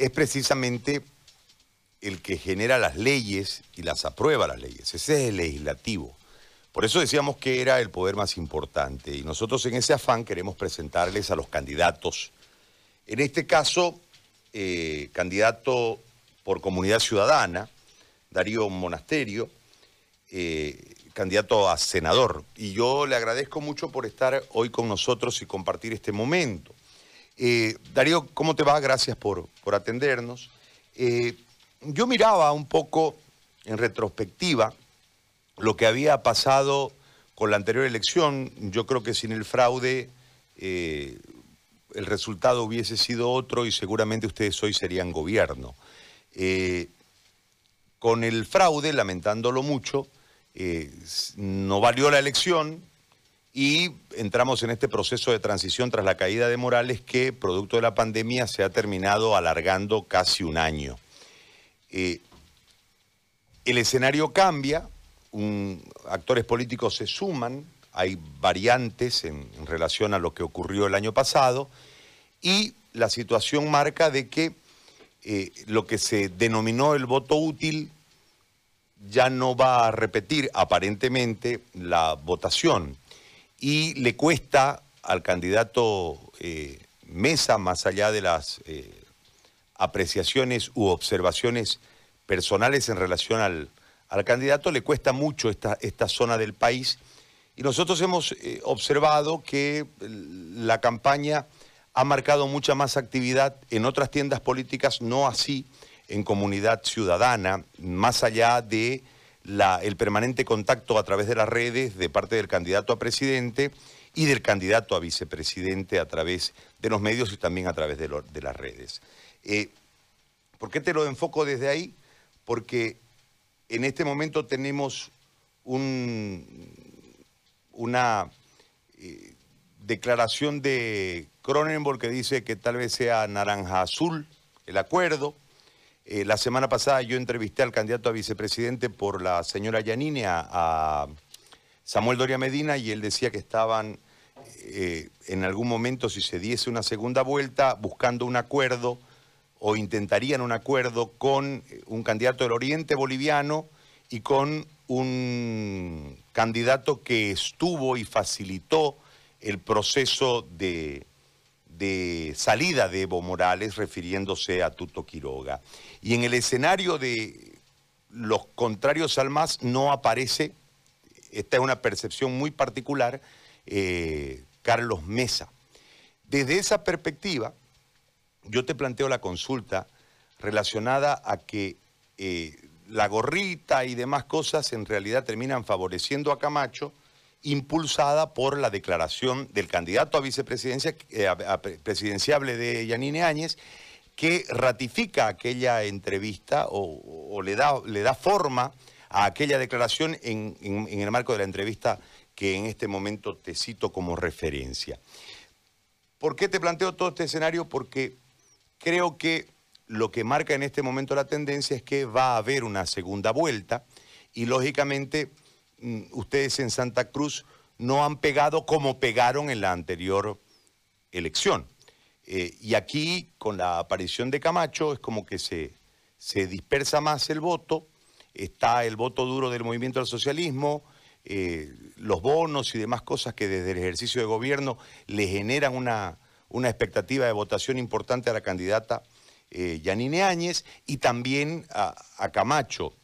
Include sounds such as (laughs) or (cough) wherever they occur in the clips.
es precisamente el que genera las leyes y las aprueba las leyes. Ese es el legislativo. Por eso decíamos que era el poder más importante y nosotros en ese afán queremos presentarles a los candidatos. En este caso, eh, candidato por Comunidad Ciudadana, Darío Monasterio, eh, candidato a senador. Y yo le agradezco mucho por estar hoy con nosotros y compartir este momento. Eh, Darío, ¿cómo te va? Gracias por, por atendernos. yo miraba un poco en retrospectiva lo que había pasado con la anterior elección, yo creo que sin el fraude eh, el resultado hubiese sido otro y seguramente ustedes hoy serían gobierno. Eh, con el fraude, lamentándolo mucho, eh, no valió la elección y entramos en este proceso de transición tras la caída de Morales que, producto de la pandemia, se ha terminado alargando casi un año. el escenario cambia, actores políticos se suman, hay variantes en, relación a lo que ocurrió el año pasado, y la situación marca de que eh, lo que se denominó el voto útil ya no va a repetir aparentemente la votación y le cuesta al candidato eh, Mesa, más allá de las eh, apreciaciones u observaciones personales en relación al, al candidato le cuesta mucho esta, esta zona del país. Y nosotros hemos eh, observado que la campaña ha marcado mucha más actividad en otras tiendas políticas, no así en comunidad ciudadana, más allá de el permanente contacto a través de las redes de parte del candidato a presidente y del candidato a vicepresidente a través de los medios y también a través de, las redes. Eh, ¿Por qué te lo enfoco desde ahí? Porque en este momento tenemos una eh, declaración de Cronenberg que dice que tal vez sea naranja azul el acuerdo. Eh, la semana pasada yo entrevisté al candidato a vicepresidente por la señora Yanine a, Samuel Doria Medina y él decía que estaban eh, en algún momento, si se diese una segunda vuelta, buscando un acuerdo o intentarían un acuerdo con eh, un candidato del Oriente Boliviano y con un candidato que estuvo y facilitó el proceso de, salida de Evo Morales, refiriéndose a Tuto Quiroga. Y en el escenario de los contrarios al MAS no aparece, esta es una percepción muy particular, eh, Carlos Mesa. Desde esa perspectiva, yo te planteo la consulta relacionada a que eh, la gorrita y demás cosas en realidad terminan favoreciendo a Camacho, impulsada por la declaración del candidato a vicepresidencia, eh, presidenciable de Yanine Áñez, que ratifica aquella entrevista o, le, da, le, da, forma a aquella declaración en el marco de la entrevista que en este momento te cito como referencia. ¿Por qué te planteo todo este escenario? Porque creo que lo que marca en este momento la tendencia es que va a haber una segunda vuelta y lógicamente ustedes en Santa Cruz no han pegado como pegaron en la anterior elección. Eh, y aquí, con la aparición de Camacho, es como que se, se dispersa más el voto, está el voto duro del movimiento del socialismo, eh, los bonos y demás cosas que desde el ejercicio de gobierno le generan una, una expectativa de votación importante a la candidata eh, Yanine Áñez y también a, Camacho.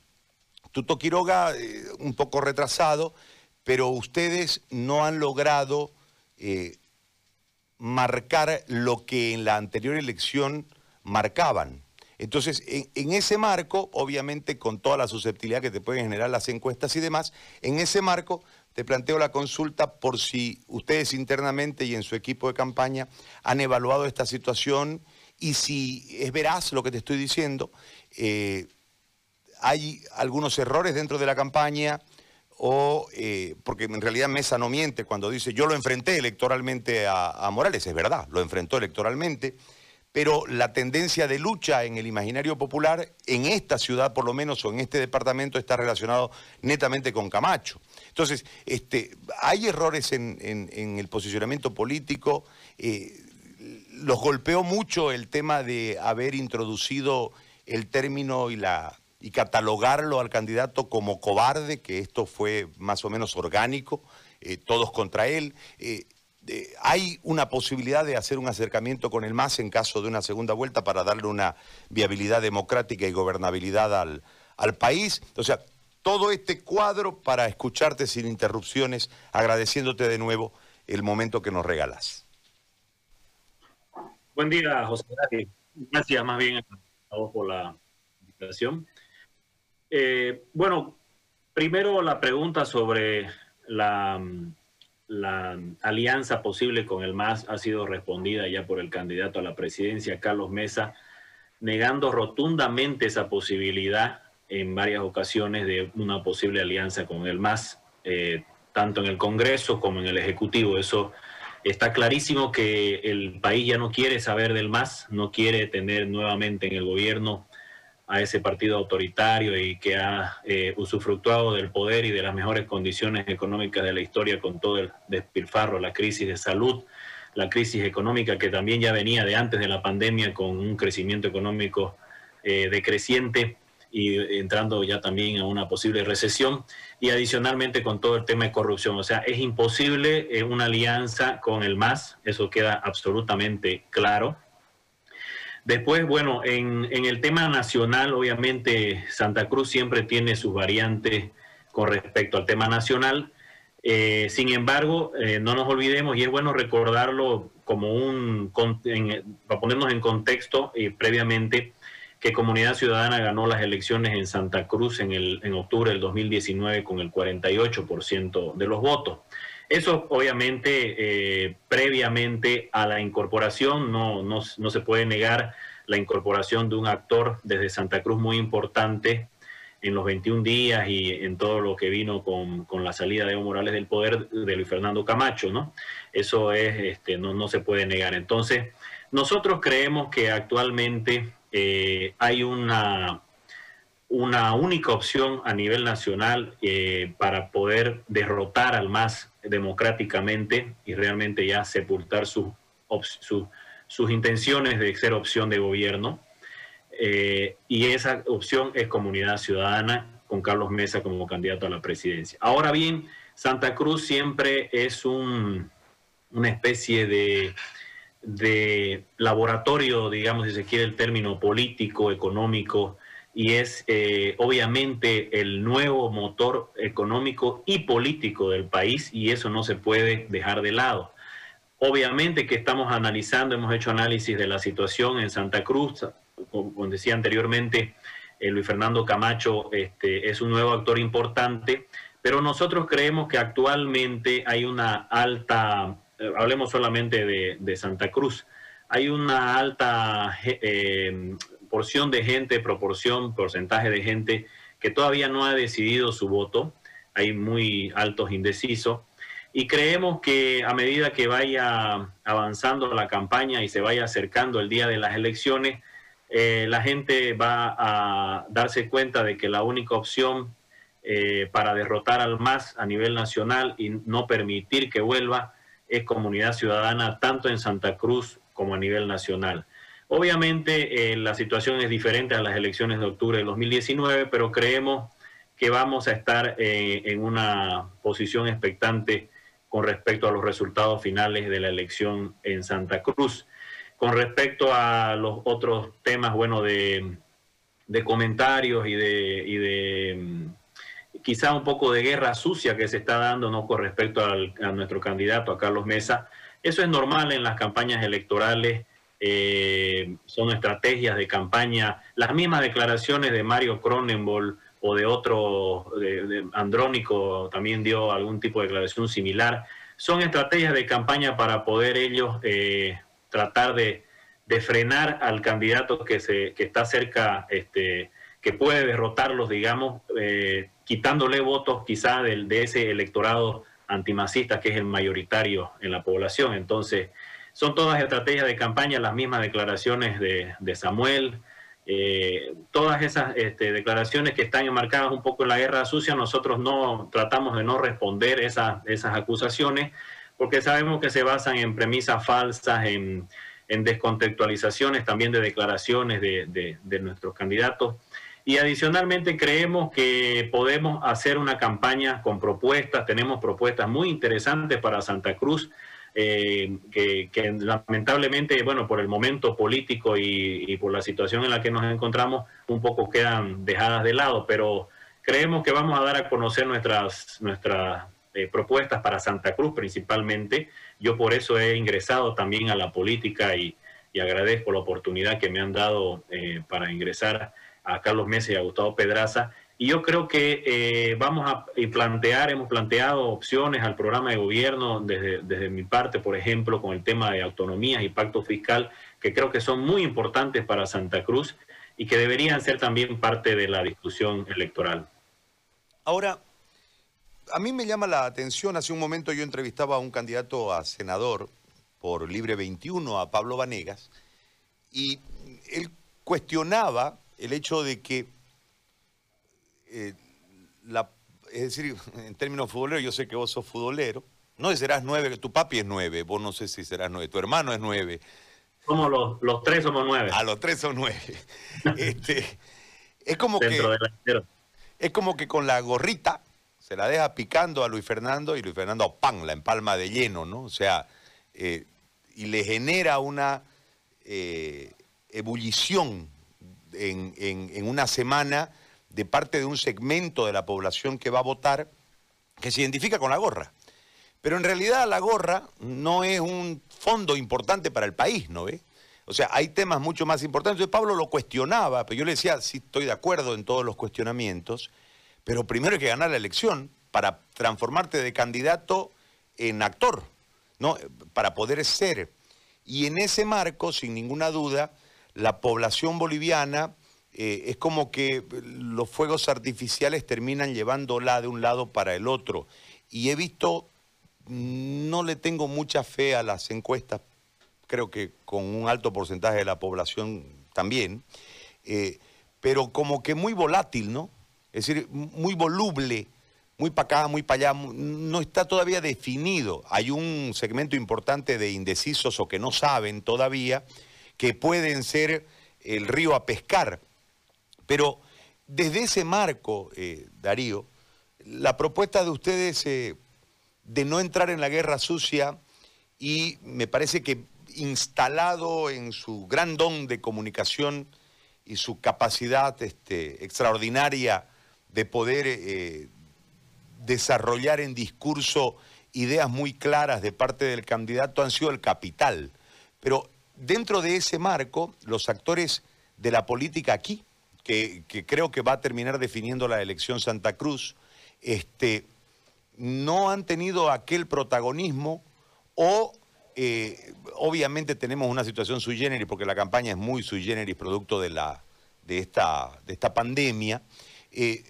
Tuto Quiroga, eh, un poco retrasado, pero ustedes no han logrado eh, marcar lo que en la anterior elección marcaban. Entonces, en, ese marco, obviamente con toda la susceptibilidad que te pueden generar las encuestas y demás, en ese marco te planteo la consulta por si ustedes internamente y en su equipo de campaña han evaluado esta situación y si es veraz lo que te estoy diciendo, eh, hay algunos errores dentro de la campaña o eh, porque en realidad Mesa no miente cuando dice yo lo enfrenté electoralmente a, Morales, es verdad, lo enfrentó electoralmente, pero la tendencia de lucha en el imaginario popular en esta ciudad por lo menos o en este departamento está relacionado netamente con Camacho. Entonces, este, hay errores en, el posicionamiento político. Eh, los golpeó mucho el tema de haber introducido el término y la y catalogarlo al candidato como cobarde, que esto fue más o menos orgánico, eh, todos contra él. Eh, ¿Hay una posibilidad de hacer un acercamiento con el MAS en caso de una segunda vuelta para darle una viabilidad democrática y gobernabilidad al, al país? O sea, todo este cuadro para escucharte sin interrupciones, agradeciéndote de nuevo el momento que nos regalas. Buen día, José. Gracias más bien a vos por la invitación. Eh, bueno, primero la pregunta sobre la, la, alianza posible con el MAS ha sido respondida ya por el candidato a la presidencia, Carlos Mesa, negando rotundamente esa posibilidad en varias ocasiones de una posible alianza con el MAS, eh, tanto en el Congreso como en el Ejecutivo. Eso está clarísimo que el país ya no quiere saber del MAS, no quiere tener nuevamente en el gobierno a ese partido autoritario y que ha eh, usufructuado del poder y de las mejores condiciones económicas de la historia con todo el despilfarro, la crisis de salud, la crisis económica que también ya venía de antes de la pandemia con un crecimiento económico eh, decreciente y entrando ya también a una posible recesión y adicionalmente con todo el tema de corrupción. O sea, es imposible una alianza con el MAS, eso queda absolutamente claro. Después, bueno, en, el tema nacional, obviamente Santa Cruz siempre tiene sus variantes con respecto al tema nacional. Eh, sin embargo, eh, no nos olvidemos, y es bueno recordarlo como un, para ponernos en contexto eh, previamente, que Comunidad Ciudadana ganó las elecciones en Santa Cruz en, el, en octubre del 2019 con el 48% de los votos. Eso obviamente eh, previamente a la incorporación, no, no, no, se puede negar la incorporación de un actor desde Santa Cruz muy importante en los 21 días y en todo lo que vino con, con la salida de Evo Morales del poder de Luis Fernando Camacho, ¿no? Eso es, este, no, no se puede negar. Entonces, nosotros creemos que actualmente eh, hay una una única opción a nivel nacional eh, para poder derrotar al MAS democráticamente y realmente ya sepultar sus intenciones de ser opción de gobierno. Eh, y esa opción es Comunidad Ciudadana con Carlos Mesa como candidato a la presidencia. Ahora bien, Santa Cruz siempre es un, una especie de, de laboratorio, digamos, si se quiere el término político, económico, y es eh, obviamente el nuevo motor económico y político del país y eso no se puede dejar de lado. Obviamente que estamos analizando, hemos hecho análisis de la situación en Santa Cruz, como decía anteriormente, eh, Luis Fernando Camacho este, es un nuevo actor importante, pero nosotros creemos que actualmente hay una alta, eh, hablemos solamente de, Santa Cruz, hay una alta porción de gente, proporción, porcentaje de gente que todavía no ha decidido su voto. Hay muy altos indecisos. Y creemos que a medida que vaya avanzando la campaña y se vaya acercando el día de las elecciones, eh, la gente va a darse cuenta de que la única opción eh, para derrotar al MAS a nivel nacional y no permitir que vuelva es comunidad ciudadana, tanto en Santa Cruz como a nivel nacional. Obviamente eh, la situación es diferente a las elecciones de octubre de 2019, pero creemos que vamos a estar eh, en una posición expectante con respecto a los resultados finales de la elección en Santa Cruz. Con respecto a los otros temas, bueno, de, comentarios y de, mm, quizá un poco de guerra sucia que se está dando ¿no? con respecto a nuestro candidato, a Carlos Mesa, eso es normal en las campañas electorales eh, son estrategias de campaña, las mismas declaraciones de Mario Cronenbol o de otro, de, Andrónico también dio algún tipo de declaración similar, son estrategias de campaña para poder ellos eh, tratar de, frenar al candidato que, se, que está cerca, este, que puede derrotarlos, digamos, eh, quitándole votos quizá de, de ese electorado antimacista que es el mayoritario en la población. Entonces, son todas estrategias de campaña, las mismas declaraciones de, Samuel, eh, todas esas este, declaraciones que están enmarcadas un poco en la guerra sucia, nosotros no tratamos de no responder esas acusaciones porque sabemos que se basan en premisas falsas, en, en descontextualizaciones también de declaraciones de, de nuestros candidatos. Y adicionalmente creemos que podemos hacer una campaña con propuestas, tenemos propuestas muy interesantes para Santa Cruz eh, que, lamentablemente, bueno, por el momento político y, por la situación en la que nos encontramos, un poco quedan dejadas de lado, pero creemos que vamos a dar a conocer nuestras, nuestras eh, propuestas para Santa Cruz principalmente. Yo por eso he ingresado también a la política y, agradezco la oportunidad que me han dado eh, para ingresar a Carlos Mesa y a Gustavo Pedraza y yo creo que eh, vamos a plantear, hemos planteado opciones al programa de gobierno desde, desde mi parte, por ejemplo, con el tema de autonomías y pacto fiscal, que creo que son muy importantes para Santa Cruz y que deberían ser también parte de la discusión electoral. Ahora, a mí me llama la atención, hace un momento yo entrevistaba a un candidato a senador por Libre 21, a Pablo Vanegas, y él cuestionaba el hecho de que eh, la, es decir, (laughs) en términos futboleros, yo sé que vos sos futbolero, no serás nueve, tu papi es nueve, vos no sé si serás nueve, tu hermano es nueve. Somos los, los tres somos nueve. A los tres son nueve. (laughs) este, es como que es como que con la gorrita se la deja picando a Luis Fernando y Luis Fernando pan la empalma de lleno, ¿no? O sea, eh, y le genera una eh, ebullición en, en una semana de parte de un segmento de la población que va a votar que se identifica con la gorra. Pero en realidad la gorra no es un fondo importante para el país, ¿no ve? O sea, hay temas mucho más importantes. Entonces Pablo lo cuestionaba, pero yo le decía, sí estoy de acuerdo en todos los cuestionamientos, pero primero hay que ganar la elección para transformarte de candidato en actor, ¿no? Para poder ser. Y en ese marco, sin ninguna duda, la población boliviana eh, es como que los fuegos artificiales terminan llevándola de un lado para el otro. Y he visto, no le tengo mucha fe a las encuestas, creo que con un alto porcentaje de la población también, eh, pero como que muy volátil, ¿no? Es decir, muy voluble, muy para acá, muy para allá, no está todavía definido. Hay un segmento importante de indecisos o que no saben todavía que pueden ser el río a pescar pero desde ese marco, eh, Darío, la propuesta de ustedes eh, de no entrar en la guerra sucia y me parece que instalado en su gran don de comunicación y su capacidad este, extraordinaria de poder eh, desarrollar en discurso ideas muy claras de parte del candidato han sido el capital. Pero dentro de ese marco, los actores de la política aquí, que, creo que va a terminar definiendo la elección Santa Cruz, este, no han tenido aquel protagonismo o eh, obviamente tenemos una situación sui generis, porque la campaña es muy sui generis, producto de, la, de, esta, de esta pandemia. Eh,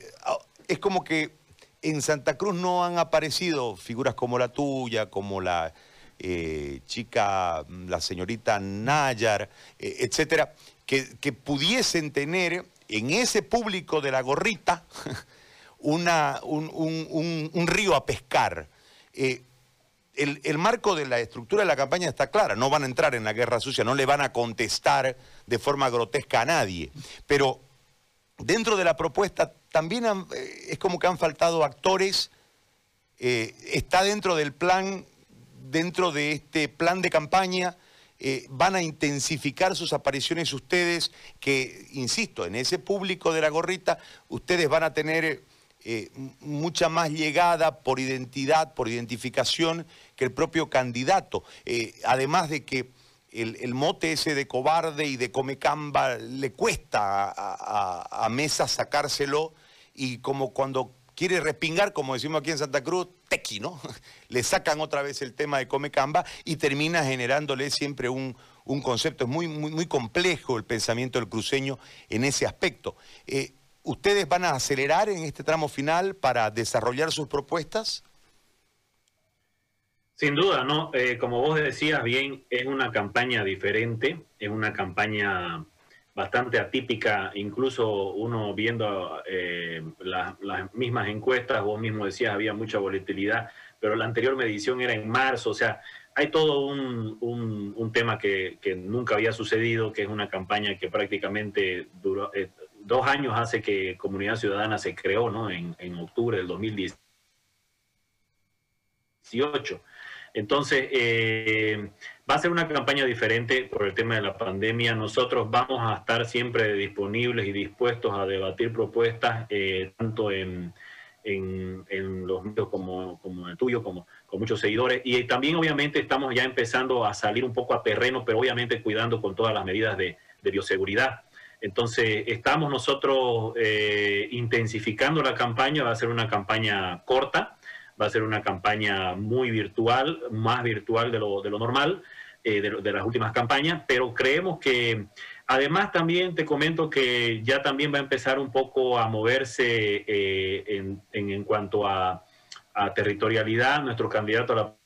es como que en Santa Cruz no han aparecido figuras como la tuya, como la eh, chica, la señorita Nayar, etcétera, que, que pudiesen tener en ese público de la gorrita (laughs) un, río a pescar. Eh, el, marco de la estructura de la campaña está clara, no van a entrar en la guerra sucia, no le van a contestar de forma grotesca a nadie, pero dentro de la propuesta también eh, es como que han faltado actores, eh, está dentro del plan, dentro de este plan de campaña, eh, van a intensificar sus apariciones ustedes, que, insisto, en ese público de la gorrita, ustedes van a tener eh, mucha más llegada por identidad, por identificación, que el propio candidato. Eh, además de que el, mote ese de cobarde y de comecamba le cuesta a, a Mesa sacárselo y como cuando quiere respingar, como decimos aquí en Santa Cruz, tequi, ¿no? (laughs) Le sacan otra vez el tema de Comecamba y termina generándole siempre un, concepto. Es muy, muy, muy complejo el pensamiento del cruceño en ese aspecto. Eh, ¿Ustedes van a acelerar en este tramo final para desarrollar sus propuestas? Sin duda, ¿no? Eh, como vos decías bien, es una campaña diferente, es una campaña bastante atípica, incluso uno viendo eh, las mismas encuestas, vos mismo decías, había mucha volatilidad, pero la anterior medición era en marzo, o sea, hay todo un, un, tema que, que, nunca había sucedido, que es una campaña que prácticamente duró, eh, dos años hace que Comunidad Ciudadana se creó, ¿no? En, en octubre del 2018. Entonces, eh, va a ser una campaña diferente por el tema de la pandemia. Nosotros vamos a estar siempre disponibles y dispuestos a debatir propuestas, eh, tanto en, los medios como, como el tuyo, como con muchos seguidores. Y también, obviamente, estamos ya empezando a salir un poco a terreno, pero obviamente cuidando con todas las medidas de, bioseguridad. Entonces, estamos nosotros eh, intensificando la campaña, va a ser una campaña corta, va a ser una campaña muy virtual, más virtual de lo, de lo normal, eh, de, las últimas campañas, pero creemos que además también te comento que ya también va a empezar un poco a moverse eh, en, en, cuanto a, a territorialidad. Nuestro candidato a la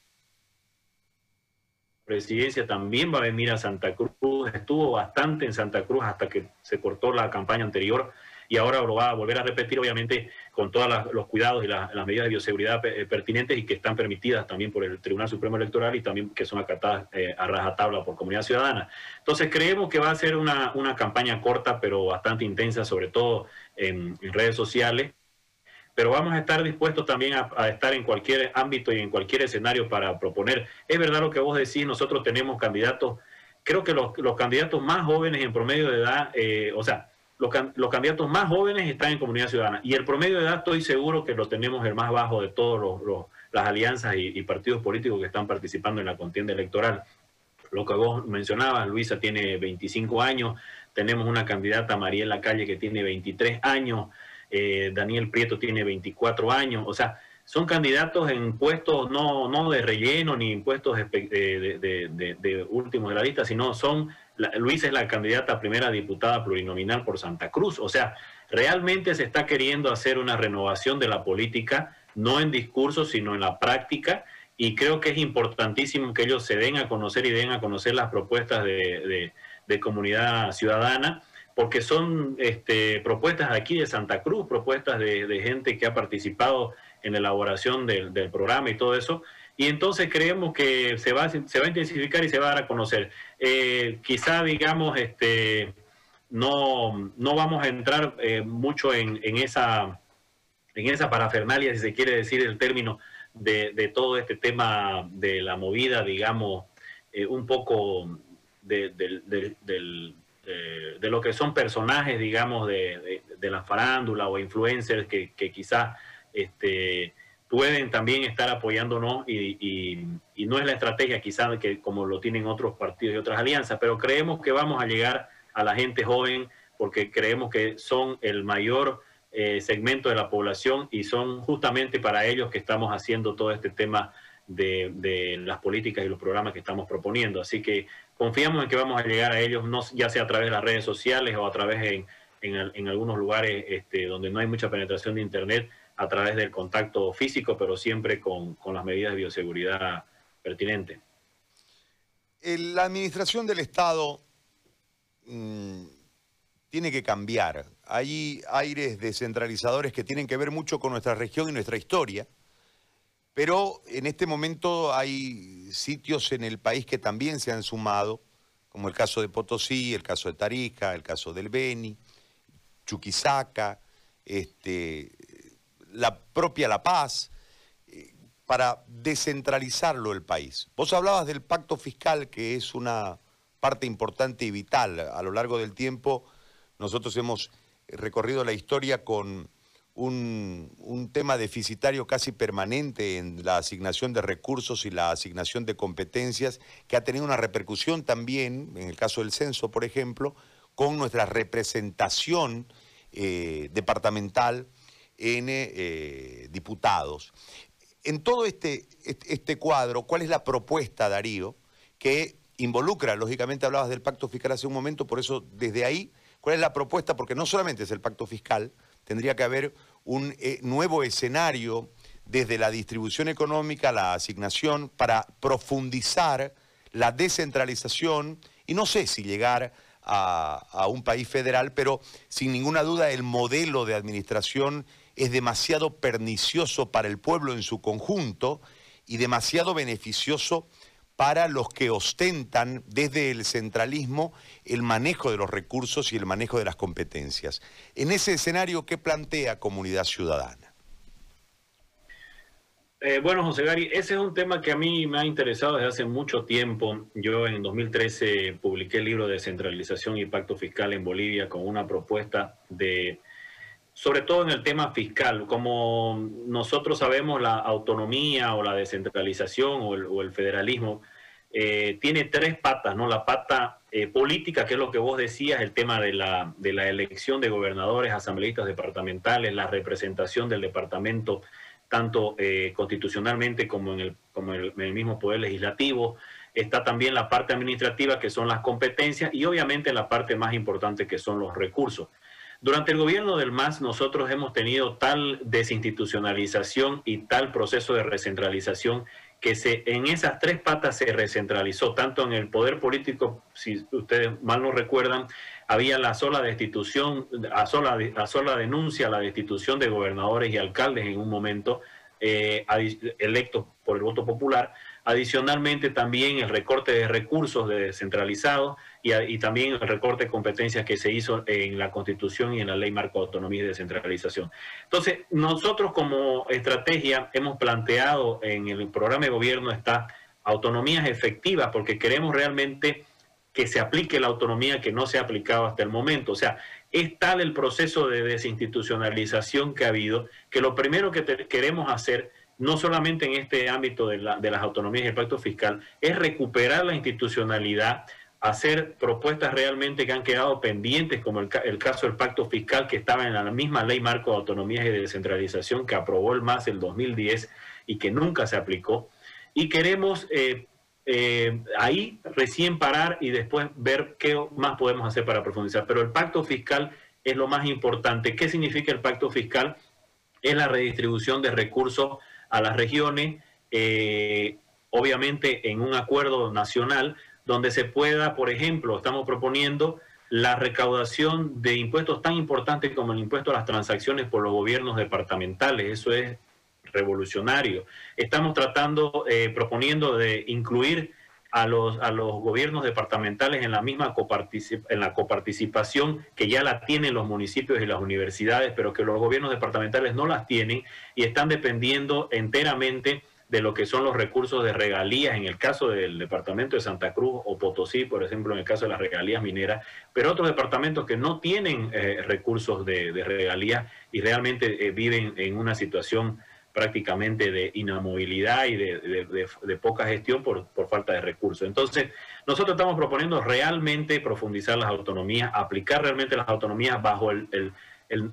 presidencia también va a venir a Santa Cruz, estuvo bastante en Santa Cruz hasta que se cortó la campaña anterior y ahora lo va a volver a repetir, obviamente, con todos los cuidados y las medidas de bioseguridad eh, pertinentes y que están permitidas también por el Tribunal Supremo Electoral y también que son acatadas eh, a rajatabla por comunidad ciudadana. Entonces, creemos que va a ser una, campaña corta, pero bastante intensa, sobre todo en, redes sociales pero vamos a estar dispuestos también a, estar en cualquier ámbito y en cualquier escenario para proponer. Es verdad lo que vos decís, nosotros tenemos candidatos, creo que los, candidatos más jóvenes en promedio de edad, eh, o sea, los, candidatos más jóvenes están en comunidad ciudadana. Y el promedio de edad estoy seguro que lo tenemos el más bajo de todas las alianzas y, partidos políticos que están participando en la contienda electoral. Lo que vos mencionabas, Luisa tiene 25 años, tenemos una candidata, Mariela Calle, que tiene 23 años, eh, Daniel Prieto tiene 24 años, o sea, son candidatos en puestos no, no de relleno ni en puestos de, de, de últimos de la lista, sino son Luis es la candidata primera diputada plurinominal por Santa Cruz. O sea, realmente se está queriendo hacer una renovación de la política, no en discurso, sino en la práctica. Y creo que es importantísimo que ellos se den a conocer y den a conocer las propuestas de, comunidad ciudadana, porque son este, propuestas aquí de Santa Cruz, propuestas de, gente que ha participado en la elaboración del programa y todo eso y entonces creemos que se va, se va a intensificar y se va a dar a conocer. Eh, quizá, digamos, este, no, no vamos a entrar eh, mucho en, en, esa, en esa parafernalia, si se quiere decir el término, de, de todo este tema de la movida, digamos, eh, un poco de, de, de, lo que son personajes, digamos, de, la farándula o influencers que, que quizás este, pueden también estar apoyándonos y, no es la estrategia quizás que como lo tienen otros partidos y otras alianzas, pero creemos que vamos a llegar a la gente joven porque creemos que son el mayor eh, segmento de la población y son justamente para ellos que estamos haciendo todo este tema de, de, las políticas y los programas que estamos proponiendo. Así que confiamos en que vamos a llegar a ellos, no, ya sea a través de las redes sociales o a través en, en, en algunos lugares este, donde no hay mucha penetración de Internet, a través del contacto físico, pero siempre con, las medidas de bioseguridad pertinentes. La administración del Estado mm, tiene que cambiar. Hay aires descentralizadores que tienen que ver mucho con nuestra región y nuestra historia, pero en este momento hay sitios en el país que también se han sumado, como el caso de Potosí, el caso de Tarija, el caso del Beni, Chuquisaca, este, la propia La Paz, eh, para descentralizarlo el país. Vos hablabas del pacto fiscal, que es una parte importante y vital. A lo largo del tiempo, nosotros hemos recorrido la historia con un, un, tema deficitario casi permanente en la asignación de recursos y la asignación de competencias, que ha tenido una repercusión también, en el caso del censo, por ejemplo, con nuestra representación eh, departamental en eh, diputados. En todo este, este cuadro, ¿cuál es la propuesta, Darío, que involucra, lógicamente hablabas del pacto fiscal hace un momento, por eso desde ahí, ¿cuál es la propuesta? Porque no solamente es el pacto fiscal, tendría que haber un eh, nuevo escenario desde la distribución económica, la asignación, para profundizar la descentralización y no sé si llegar a, a, un país federal, pero sin ninguna duda el modelo de administración es demasiado pernicioso para el pueblo en su conjunto y demasiado beneficioso para los que ostentan desde el centralismo el manejo de los recursos y el manejo de las competencias. En ese escenario, ¿qué plantea Comunidad Ciudadana? Eh, bueno, José Gary, ese es un tema que a mí me ha interesado desde hace mucho tiempo. Yo en 2013 publiqué el libro de Descentralización y Pacto Fiscal en Bolivia con una propuesta de, sobre todo en el tema fiscal, como nosotros sabemos, la autonomía o la descentralización o el, federalismo eh, tiene tres patas, ¿no? La pata eh, política, que es lo que vos decías, el tema de la, de la elección de gobernadores, asambleístas departamentales, la representación del departamento tanto eh, constitucionalmente como, en el, como el, mismo Poder Legislativo. Está también la parte administrativa, que son las competencias, y obviamente la parte más importante, que son los recursos. Durante el gobierno del MAS nosotros hemos tenido tal desinstitucionalización y tal proceso de recentralización que se, en esas tres patas se recentralizó, tanto en el poder político, si ustedes mal no recuerdan, había la sola destitución, a sola, a sola denuncia la destitución de gobernadores y alcaldes en un momento eh, electos por el voto popular. Adicionalmente también el recorte de recursos descentralizados y, también el recorte de competencias que se hizo en la Constitución y en la Ley Marco de Autonomía y Descentralización. Entonces, nosotros como estrategia hemos planteado en el programa de gobierno esta autonomías efectivas porque queremos realmente que se aplique la autonomía que no se ha aplicado hasta el momento. O sea, es tal el proceso de desinstitucionalización que ha habido que lo primero que queremos hacer, no solamente en este ámbito de, las autonomías y el pacto fiscal, es recuperar la institucionalidad, hacer propuestas realmente que han quedado pendientes, como el, caso del pacto fiscal que estaba en la misma ley marco de autonomías y de descentralización que aprobó el MAS el 2010 y que nunca se aplicó. Y queremos eh, eh, ahí recién parar y después ver qué más podemos hacer para profundizar. Pero el pacto fiscal es lo más importante. ¿Qué significa el pacto fiscal? Es la redistribución de recursos a las regiones, eh, obviamente en un acuerdo nacional, donde se pueda, por ejemplo, estamos proponiendo la recaudación de impuestos tan importantes como el impuesto a las transacciones por los gobiernos departamentales. Eso es revolucionario. Estamos tratando, eh, proponiendo de incluir a los, a los gobiernos departamentales en la misma en la coparticipación que ya la tienen los municipios y las universidades, pero que los gobiernos departamentales no las tienen y están dependiendo enteramente de lo que son los recursos de regalías, en el caso del departamento de Santa Cruz o Potosí, por ejemplo, en el caso de las regalías mineras, pero otros departamentos que no tienen eh, recursos de, regalías y realmente eh, viven en una situación prácticamente de inamovilidad y de, poca gestión por, falta de recursos. Entonces, nosotros estamos proponiendo realmente profundizar las autonomías, aplicar realmente las autonomías bajo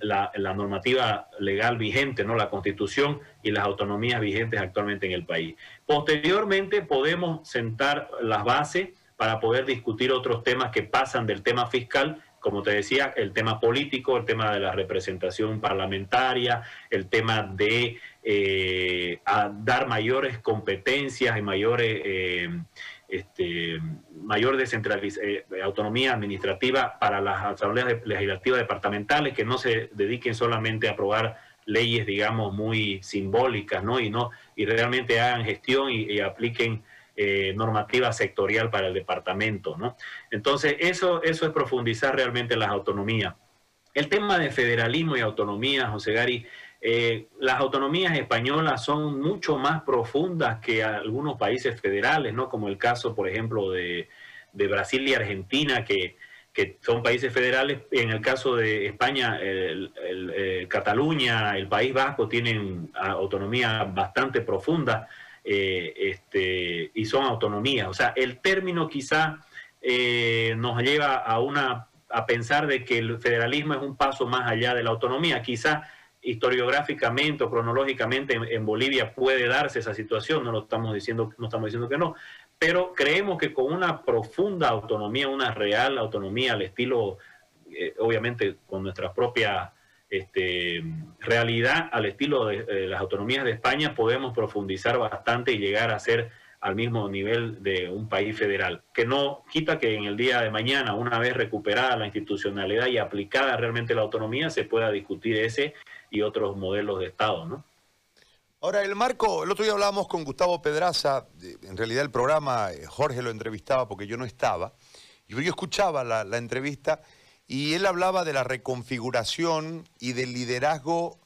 la, normativa legal vigente, no la constitución y las autonomías vigentes actualmente en el país. Posteriormente podemos sentar las bases para poder discutir otros temas que pasan del tema fiscal como te decía, el tema político, el tema de la representación parlamentaria, el tema de eh, dar mayores competencias y mayores, eh, este, mayor eh, autonomía administrativa para las asambleas legislativas departamentales, que no se dediquen solamente a aprobar leyes, digamos, muy simbólicas, ¿no? Y, no, y realmente hagan gestión y, apliquen normativa sectorial para el departamento, ¿no? Entonces, eso, eso es profundizar realmente las autonomías. El tema de federalismo y autonomía, José Gary, eh, las autonomías españolas son mucho más profundas que algunos países federales, ¿no? Como el caso, por ejemplo, de, Brasil y Argentina, que, son países federales. En el caso de España, el, Cataluña, el País Vasco tienen autonomía bastante profunda eh, este, y son autonomías. O sea, el término quizá eh, nos lleva a una a pensar de que el federalismo es un paso más allá de la autonomía. Quizá historiográficamente o cronológicamente en, Bolivia puede darse esa situación, no lo estamos diciendo, no estamos diciendo que no, pero creemos que con una profunda autonomía, una real autonomía al estilo, eh, obviamente con nuestra propia este, realidad, al estilo de eh, las autonomías de España, podemos profundizar bastante y llegar a ser al mismo nivel de un país federal, que no quita que en el día de mañana, una vez recuperada la institucionalidad y aplicada realmente la autonomía, se pueda discutir ese y otros modelos de Estado, ¿no? Ahora, el marco, el otro día hablábamos con Gustavo Pedraza, en realidad el programa, eh, Jorge lo entrevistaba porque yo no estaba, yo, escuchaba la, la entrevista y él hablaba de la reconfiguración y del liderazgo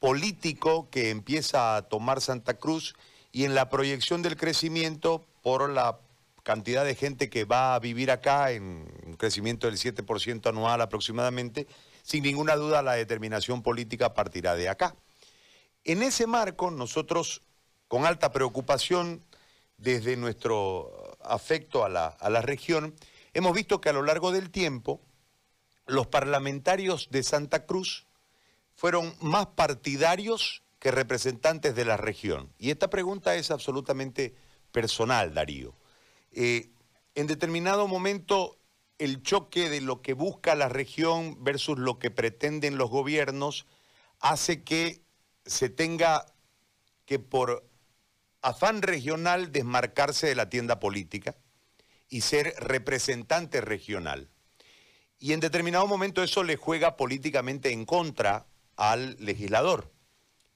político que empieza a tomar Santa Cruz y en la proyección del crecimiento por la cantidad de gente que va a vivir acá en un crecimiento del 7% anual aproximadamente, sin ninguna duda la determinación política partirá de acá. En ese marco, nosotros, con alta preocupación, desde nuestro afecto a la, a la región, hemos visto que a lo largo del tiempo, los parlamentarios de Santa Cruz fueron más partidarios que representantes de la región. Y esta pregunta es absolutamente personal, Darío. Eh, en determinado momento, el choque de lo que busca la región versus lo que pretenden los gobiernos hace que se tenga que por afán regional desmarcarse de la tienda política y ser representante regional. Y en determinado momento eso le juega políticamente en contra al legislador,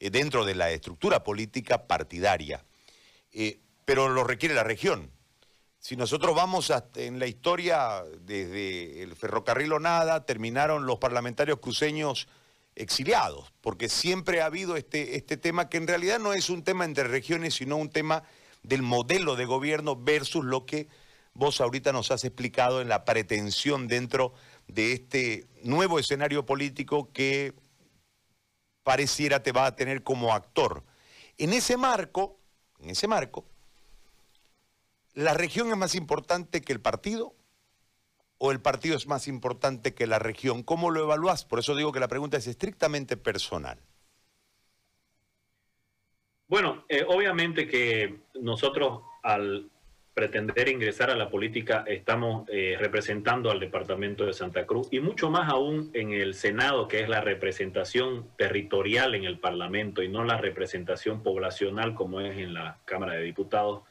eh, dentro de la estructura política partidaria. Eh, pero lo requiere la región. Si nosotros vamos en la historia, desde el ferrocarril o nada, terminaron los parlamentarios cruceños exiliados, porque siempre ha habido este, este tema que en realidad no es un tema entre regiones, sino un tema del modelo de gobierno versus lo que vos ahorita nos has explicado en la pretensión dentro de este nuevo escenario político que pareciera te va a tener como actor. En ese marco, en ese marco, ¿la región es más importante que el partido? o el partido es más importante que la región? ¿Cómo lo evalúas? Por eso digo que la pregunta es estrictamente personal. Bueno, eh, obviamente que nosotros al pretender ingresar a la política estamos eh, representando al departamento de Santa Cruz y mucho más aún en el Senado, que es la representación territorial en el Parlamento y no la representación poblacional como es en la Cámara de Diputados,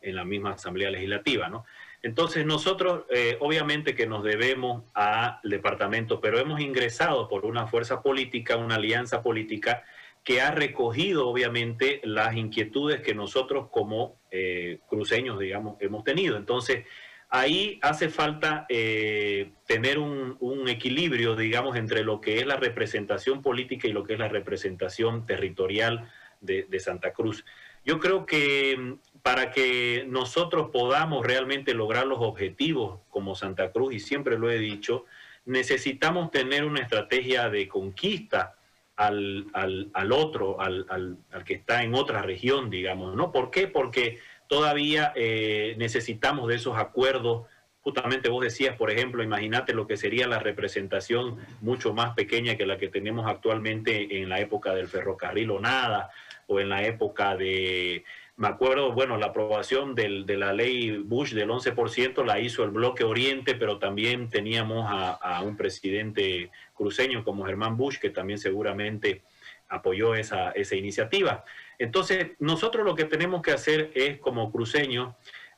en la misma Asamblea Legislativa, ¿no? Entonces nosotros eh, obviamente que nos debemos al departamento, pero hemos ingresado por una fuerza política, una alianza política que ha recogido obviamente las inquietudes que nosotros como eh, cruceños, digamos, hemos tenido. Entonces ahí hace falta eh, tener un, equilibrio, digamos, entre lo que es la representación política y lo que es la representación territorial de, de Santa Cruz. Yo creo que para que nosotros podamos realmente lograr los objetivos como Santa Cruz, y siempre lo he dicho, necesitamos tener una estrategia de conquista al, otro, al, que está en otra región, digamos, ¿no? ¿Por qué? Porque todavía eh, necesitamos de esos acuerdos. Justamente vos decías, por ejemplo, imagínate lo que sería la representación mucho más pequeña que la que tenemos actualmente en la época del ferrocarril o nada, o en la época de me acuerdo, bueno, la aprobación del, de la ley Bush del 11% la hizo el bloque Oriente, pero también teníamos a, un presidente cruceño como Germán Bush, que también seguramente apoyó esa, esa iniciativa. Entonces, nosotros lo que tenemos que hacer es, como cruceños,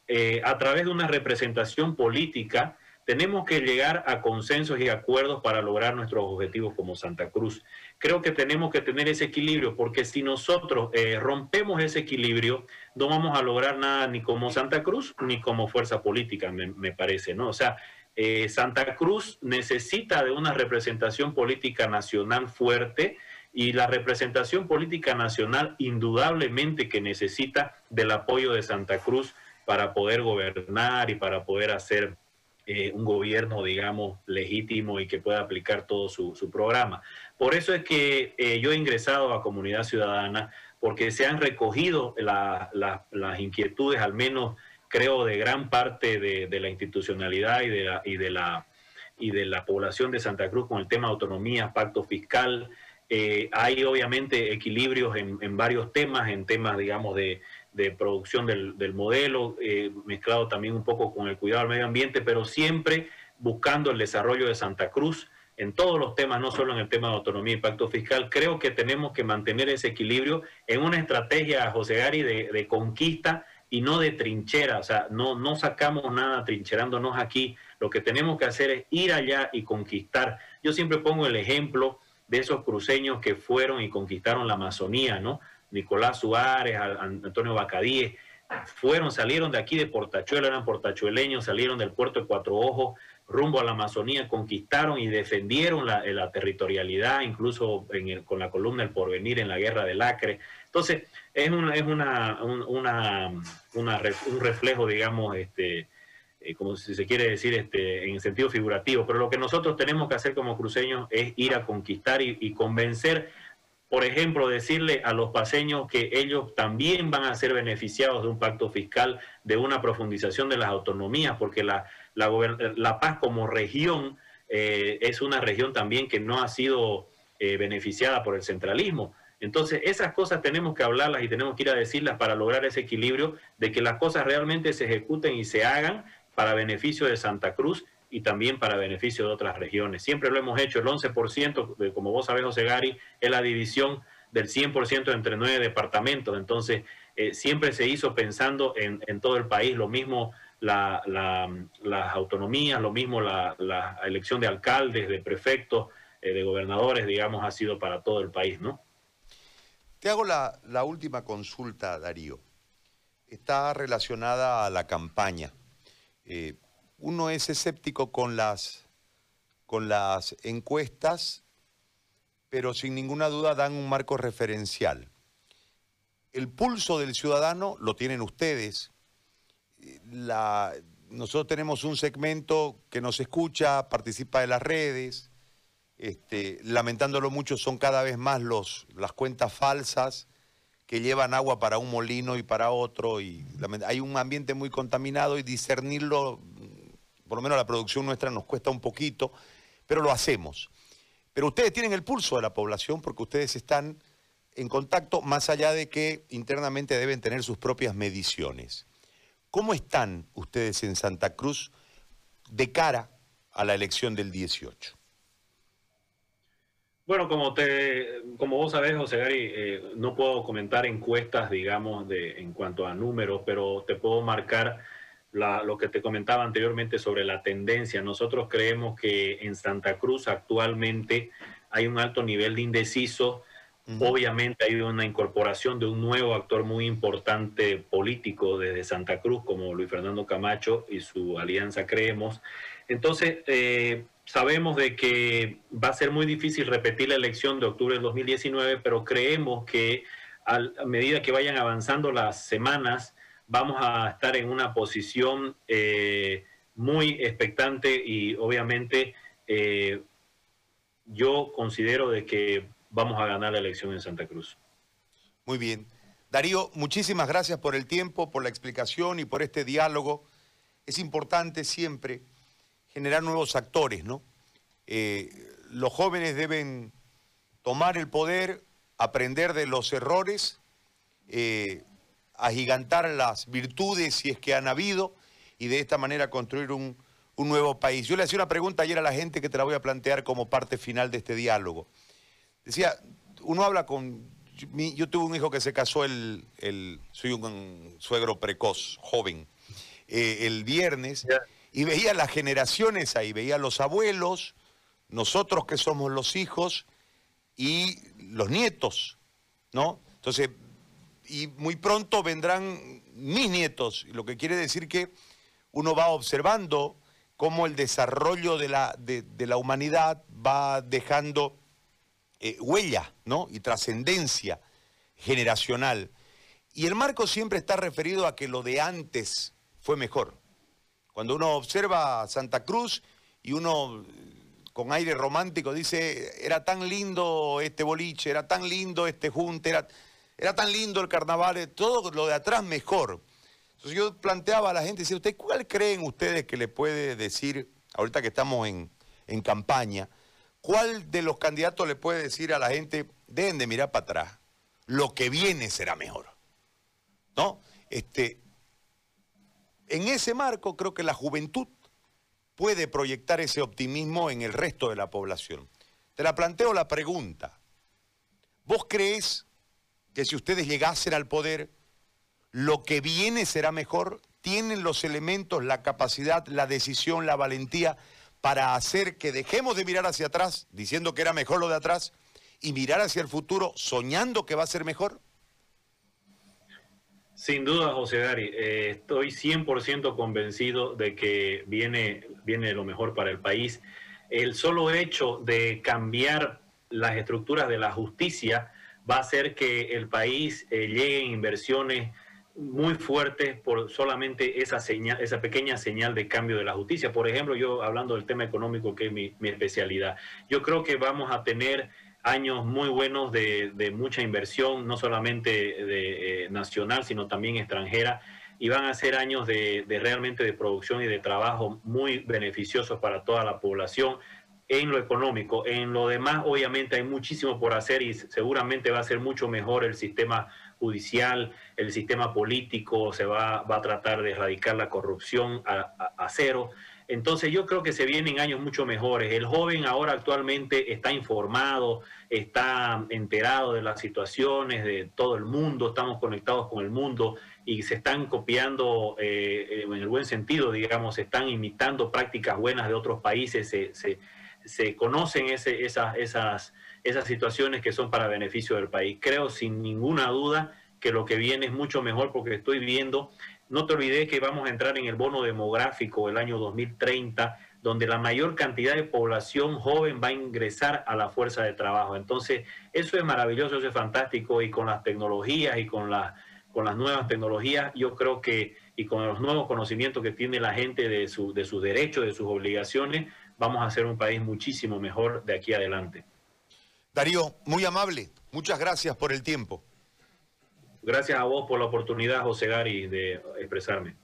eh, a través de una representación política, tenemos que llegar a consensos y acuerdos para lograr nuestros objetivos como Santa Cruz. Creo que tenemos que tener ese equilibrio, porque si nosotros eh, rompemos ese equilibrio, no vamos a lograr nada ni como Santa Cruz ni como fuerza política, me, parece, ¿no? O sea, eh, Santa Cruz necesita de una representación política nacional fuerte y la representación política nacional indudablemente que necesita del apoyo de Santa Cruz para poder gobernar y para poder hacer eh, un gobierno, digamos, legítimo y que pueda aplicar todo su, programa. Por eso es que eh, yo he ingresado a Comunidad Ciudadana, porque se han recogido las inquietudes, al menos creo, de gran parte de, la institucionalidad y de la, y, de la, y de la población de Santa Cruz con el tema de autonomía, pacto fiscal. Eh, hay obviamente equilibrios en varios temas, en temas, digamos, de, de producción del, modelo, eh, mezclado también un poco con el cuidado del medio ambiente, pero siempre buscando el desarrollo de Santa Cruz en todos los temas, no solo en el tema de autonomía y pacto fiscal. Creo que tenemos que mantener ese equilibrio en una estrategia, José Gary, de, conquista y no de trinchera. O sea, no, no sacamos nada trincherándonos aquí. Lo que tenemos que hacer es ir allá y conquistar. Yo siempre pongo el ejemplo de esos cruceños que fueron y conquistaron la Amazonía, ¿no? Nicolás Suárez, Antonio Bacadíes, fueron, salieron de aquí de Portachuelo, eran portachueleños, salieron del puerto de Cuatro Ojos, rumbo a la Amazonía, conquistaron y defendieron la, territorialidad, incluso con la columna El Porvenir en la guerra del Acre. Entonces, es, una, es una, un reflejo, digamos, este, eh, como si se quiere decir este, en sentido figurativo, pero lo que nosotros tenemos que hacer como cruceños es ir a conquistar y convencer por ejemplo, decirle a los paseños que ellos también van a ser beneficiados de un pacto fiscal, de una profundización de las autonomías, porque la, la, Paz como región eh, es una región también que no ha sido eh, beneficiada por el centralismo. Entonces, esas cosas tenemos que hablarlas y tenemos que ir a decirlas para lograr ese equilibrio de que las cosas realmente se ejecuten y se hagan para beneficio de Santa Cruz y también para beneficio de otras regiones. Siempre lo hemos hecho, el 11%, como vos sabés, José Gary, es la división del 100% entre nueve departamentos. Entonces, eh, siempre se hizo pensando en, todo el país, lo mismo las autonomías, lo mismo la, elección de alcaldes, de prefectos, eh, de gobernadores, digamos, ha sido para todo el país, ¿no? Te hago la, última consulta, Darío. Está relacionada a la campaña. Eh, uno es escéptico con las, con las encuestas, pero sin ninguna duda dan un marco referencial. El pulso del ciudadano lo tienen ustedes. nosotros tenemos un segmento que nos escucha, participa de las redes. Este, lamentándolo mucho, son cada vez más los, las cuentas falsas que llevan agua para un molino y para otro. Hay un ambiente muy contaminado y discernirlo por lo menos la producción nuestra nos cuesta un poquito, pero lo hacemos. Pero ustedes tienen el pulso de la población porque ustedes están en contacto, más allá de que internamente deben tener sus propias mediciones. ¿Cómo están ustedes en Santa Cruz de cara a la elección del 18? Bueno, como te, como vos sabés, José Gary, eh, no puedo comentar encuestas, digamos, de, en cuanto a números, pero te puedo marcar lo que te comentaba anteriormente sobre la tendencia. Nosotros creemos que en Santa Cruz actualmente hay un alto nivel de indeciso. Obviamente hay una incorporación de un nuevo actor muy importante político desde Santa Cruz, como Luis Fernando Camacho y su alianza Creemos. Entonces, eh, sabemos de que va a ser muy difícil repetir la elección de octubre del 2019, pero creemos que a medida que vayan avanzando las semanas, vamos a estar en una posición eh, muy expectante y obviamente eh, yo considero de que vamos a ganar la elección en Santa Cruz. Muy bien. Darío, muchísimas gracias por el tiempo, por la explicación y por este diálogo. Es importante siempre generar nuevos actores, ¿no? Eh, los jóvenes deben tomar el poder, aprender de los errores, agigantar las virtudes si es que han habido y de esta manera construir un, nuevo país. Yo le hacía una pregunta ayer a la gente que te la voy a plantear como parte final de este diálogo. Decía, uno habla con... Yo, tuve un hijo que se casó el... soy un, suegro precoz, joven, eh, el viernes, y veía las generaciones ahí, veía los abuelos, nosotros que somos los hijos y los nietos, ¿no? Entonces y muy pronto vendrán mis nietos, lo que quiere decir que uno va observando cómo el desarrollo de la, de, la humanidad va dejando eh, huella ¿no? y trascendencia generacional. Y el marco siempre está referido a que lo de antes fue mejor. Cuando uno observa Santa Cruz y uno con aire romántico dice, era tan lindo este boliche, era tan lindo este junte, era era tan lindo el carnaval, eh, todo lo de atrás mejor. Entonces yo planteaba a la gente, decía, ¿usted cuál creen ustedes que le puede decir, ahorita que estamos en, campaña, cuál de los candidatos le puede decir a la gente, dejen de mirar para atrás, lo que viene será mejor? ¿No? Este, en ese marco creo que la juventud puede proyectar ese optimismo en el resto de la población. Te la planteo la pregunta. ¿Vos crees que si ustedes llegasen al poder, lo que viene será mejor, tienen los elementos, la capacidad, la decisión, la valentía para hacer que dejemos de mirar hacia atrás, diciendo que era mejor lo de atrás, y mirar hacia el futuro soñando que va a ser mejor? Sin duda, José Gary, eh, estoy 100% convencido de que viene, viene lo mejor para el país. El solo hecho de cambiar las estructuras de la justicia va a hacer que el país eh, llegue en inversiones muy fuertes por solamente esa señal, esa pequeña señal de cambio de la justicia. Por ejemplo, yo hablando del tema económico, que es mi, especialidad, yo creo que vamos a tener años muy buenos de, mucha inversión, no solamente de, eh, nacional, sino también extranjera, y van a ser años de, realmente de producción y de trabajo muy beneficiosos para toda la población en lo económico. En lo demás, obviamente, hay muchísimo por hacer y seguramente va a ser mucho mejor el sistema judicial, el sistema político, se va, va a tratar de erradicar la corrupción a cero. Entonces yo creo que se vienen años mucho mejores. El joven ahora actualmente está informado, está enterado de las situaciones de todo el mundo, estamos conectados con el mundo y se están copiando eh, en el buen sentido, digamos, se están imitando prácticas buenas de otros países, se, conocen ese, esas, esas, esas situaciones que son para beneficio del país. Creo sin ninguna duda que lo que viene es mucho mejor porque estoy viendo no te olvides que vamos a entrar en el bono demográfico el año 2030, donde la mayor cantidad de población joven va a ingresar a la fuerza de trabajo. Entonces, eso es maravilloso, eso es fantástico y con las tecnologías y con, con las nuevas tecnologías, yo creo que y con los nuevos conocimientos que tiene la gente de, su, de sus derechos, de sus obligaciones, vamos a ser un país muchísimo mejor de aquí adelante. Darío, muy amable, muchas gracias por el tiempo. Gracias a vos por la oportunidad, José Gary, de expresarme.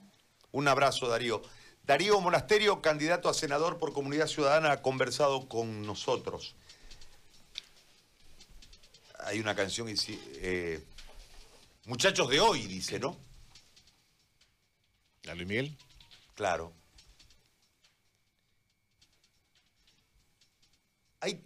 Un abrazo, Darío. Darío Monasterio, candidato a senador por Comunidad Ciudadana, ha conversado con nosotros. Hay una canción, eh, Muchachos de hoy, dice, ¿no? ¿La Luis Miguel? Claro. Hay